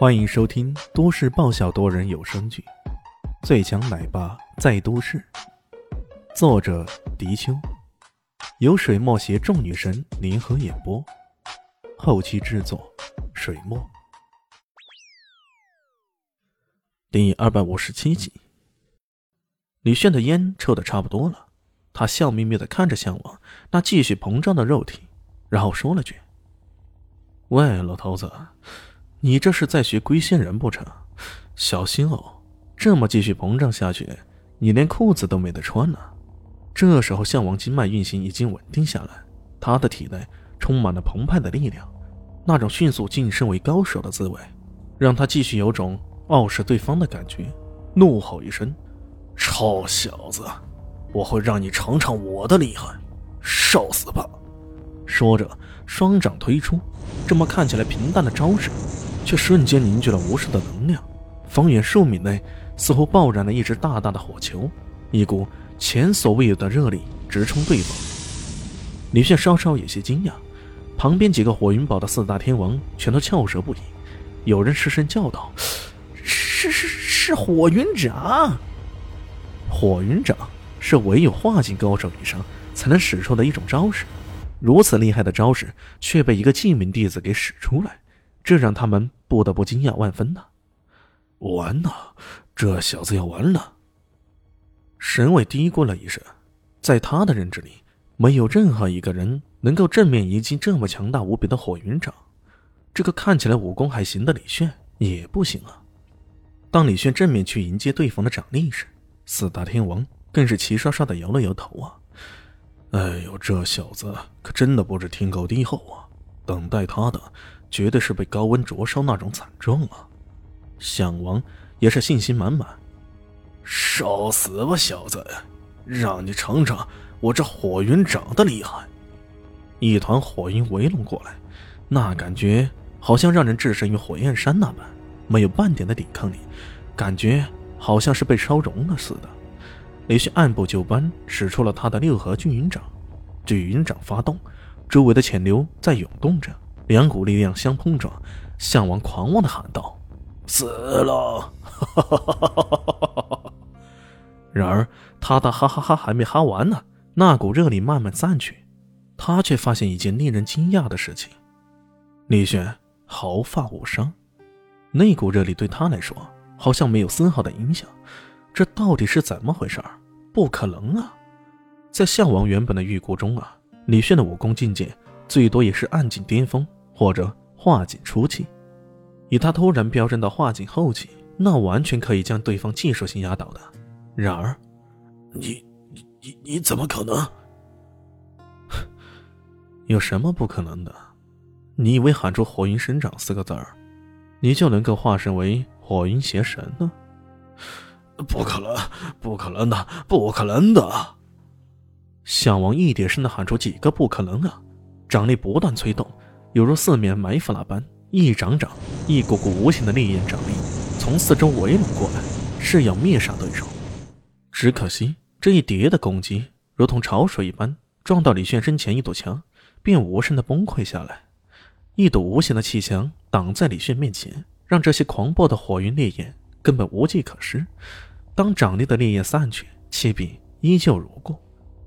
欢迎收听都市爆笑多人有声剧《最强奶爸在都市》，作者：迪秋，由水墨携众女神联合演播，后期制作：水墨。第二百五十七集，李炫的烟抽的差不多了，他笑眯眯的看着向往那继续膨胀的肉体，然后说了句：“喂，老头子。”你这是在学龟仙人不成？小心哦！这么继续膨胀下去，你连裤子都没得穿了。这时候，项王经脉运行已经稳定下来，他的体内充满了澎湃的力量，那种迅速晋升为高手的滋味，让他继续有种傲视对方的感觉。怒吼一声：“臭小子，我会让你尝尝我的厉害！受死吧！”说着，双掌推出，这么看起来平淡的招式。却瞬间凝聚了无数的能量，方圆数米内似乎爆燃了一只大大的火球，一股前所未有的热力直冲对方。李炫稍稍有些惊讶，旁边几个火云堡的四大天王全都翘舌不已，有人失声叫道：“是是是火云掌！”火云掌是唯有化境高手以上才能使出的一种招式，如此厉害的招式却被一个记名弟子给使出来。这让他们不得不惊讶万分呐！完了，这小子要完了！神伟嘀咕了一声，在他的认知里，没有任何一个人能够正面迎击这么强大无比的火云掌。这个看起来武功还行的李炫也不行啊！当李炫正面去迎接对方的掌力时，四大天王更是齐刷刷的摇了摇头啊！哎呦，这小子可真的不知天高地厚啊！等待他的……绝对是被高温灼烧那种惨状啊！项王也是信心满满，烧死吧，小子！让你尝尝我这火云掌的厉害！一团火云围拢过来，那感觉好像让人置身于火焰山那般，没有半点的抵抗力，感觉好像是被烧融了似的。李旭按部就班使出了他的六合聚云掌，聚云掌发动，周围的潜流在涌动着。两股力量相碰撞，项王狂妄的喊道：“死了！” 然而他的哈哈哈还没哈完呢，那股热力慢慢散去，他却发现一件令人惊讶的事情：李轩毫发无伤，那股热力对他来说好像没有丝毫的影响。这到底是怎么回事？不可能啊！在项王原本的预估中啊，李炫的武功境界最多也是暗境巅峰。或者化境初期，以他突然飙升到化境后期，那完全可以将对方技术性压倒的。然而，你你你怎么可能？有什么不可能的？你以为喊出“火云神掌”四个字儿，你就能够化身为火云邪神呢？不可能，不可能的，不可能的！项王一点声的喊出几个“不可能”啊！掌力不断催动。犹如四面埋伏那般，一掌掌，一股股无形的烈焰掌力从四周围拢过来，是要灭杀对手。只可惜这一叠的攻击如同潮水一般，撞到李炫身前一堵墙，便无声的崩溃下来。一堵无形的气墙挡在李炫面前，让这些狂暴的火云烈焰根本无计可施。当掌力的烈焰散去，气柄依旧如故。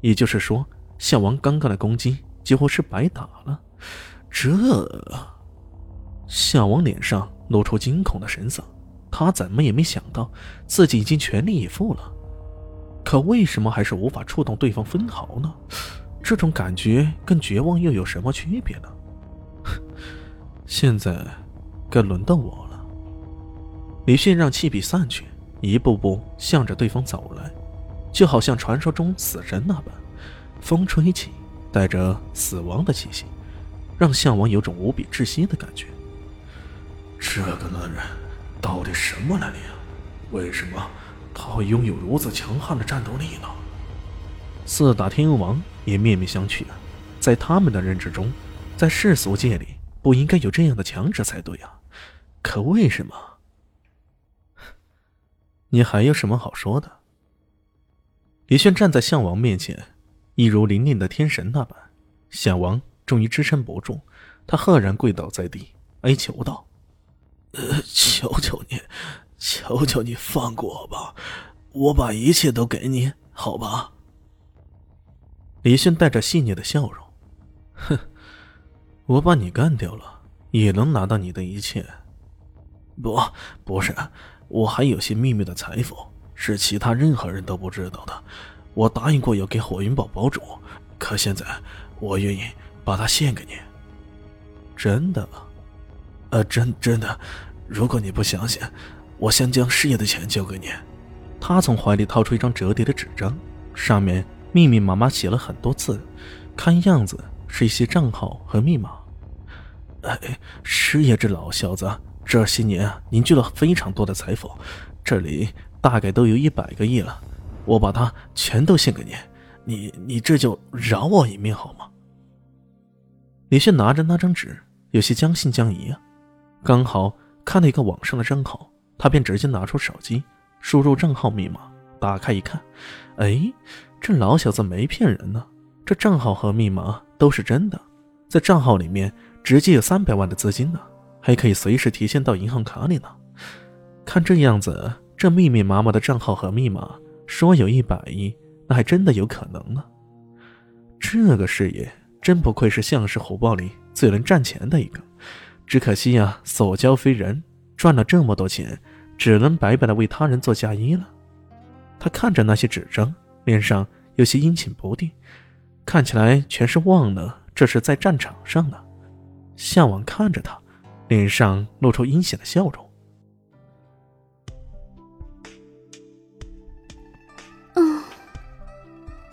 也就是说，项王刚刚的攻击几乎是白打了。这，项王脸上露出惊恐的神色。他怎么也没想到自己已经全力以赴了，可为什么还是无法触动对方分毫呢？这种感觉跟绝望又有什么区别呢？现在该轮到我了。李迅让气笔散去，一步步向着对方走来，就好像传说中死神那般，风吹起，带着死亡的气息。让项王有种无比窒息的感觉。这个男人到底什么来历？为什么他会拥有如此强悍的战斗力呢？四大天王也面面相觑啊，在他们的认知中，在世俗界里不应该有这样的强者才对啊，可为什么？你还有什么好说的？李炫站在项王面前，一如凛凛的天神那般，项王。终于支撑不住，他赫然跪倒在地，哀求道：“呃，求求你，求求你放过我吧，我把一切都给你，好吧？李迅带着细腻的笑容，哼，我把你干掉了，也能拿到你的一切。不，不是，我还有些秘密的财富，是其他任何人都不知道的。我答应过要给火云堡堡主，可现在我愿意把它献给你。真的？呃，真真的。如果你不相信，我先将事业的钱交给你。他从怀里掏出一张折叠的纸张，上面密密麻麻写了很多字，看样子是一些账号和密码。哎，师爷这老小子这些年凝聚了非常多的财富，这里大概都有一百个亿了。我把它全都献给你，你你这就饶我一命好吗？李迅拿着那张纸，有些将信将疑啊。刚好看到一个网上的账号，他便直接拿出手机，输入账号密码，打开一看，哎，这老小子没骗人呢，这账号和密码都是真的，在账号里面直接有三百万的资金呢，还可以随时提现到银行卡里呢。看这样子，这密密麻麻的账号和密码。说有一百亿，那还真的有可能呢。这个事业真不愧是项氏虎豹里最能赚钱的一个，只可惜呀，所交非人，赚了这么多钱，只能白白的为他人做嫁衣了。他看着那些纸张，脸上有些阴晴不定，看起来全是忘了这是在战场上呢。向往看着他，脸上露出阴险的笑容。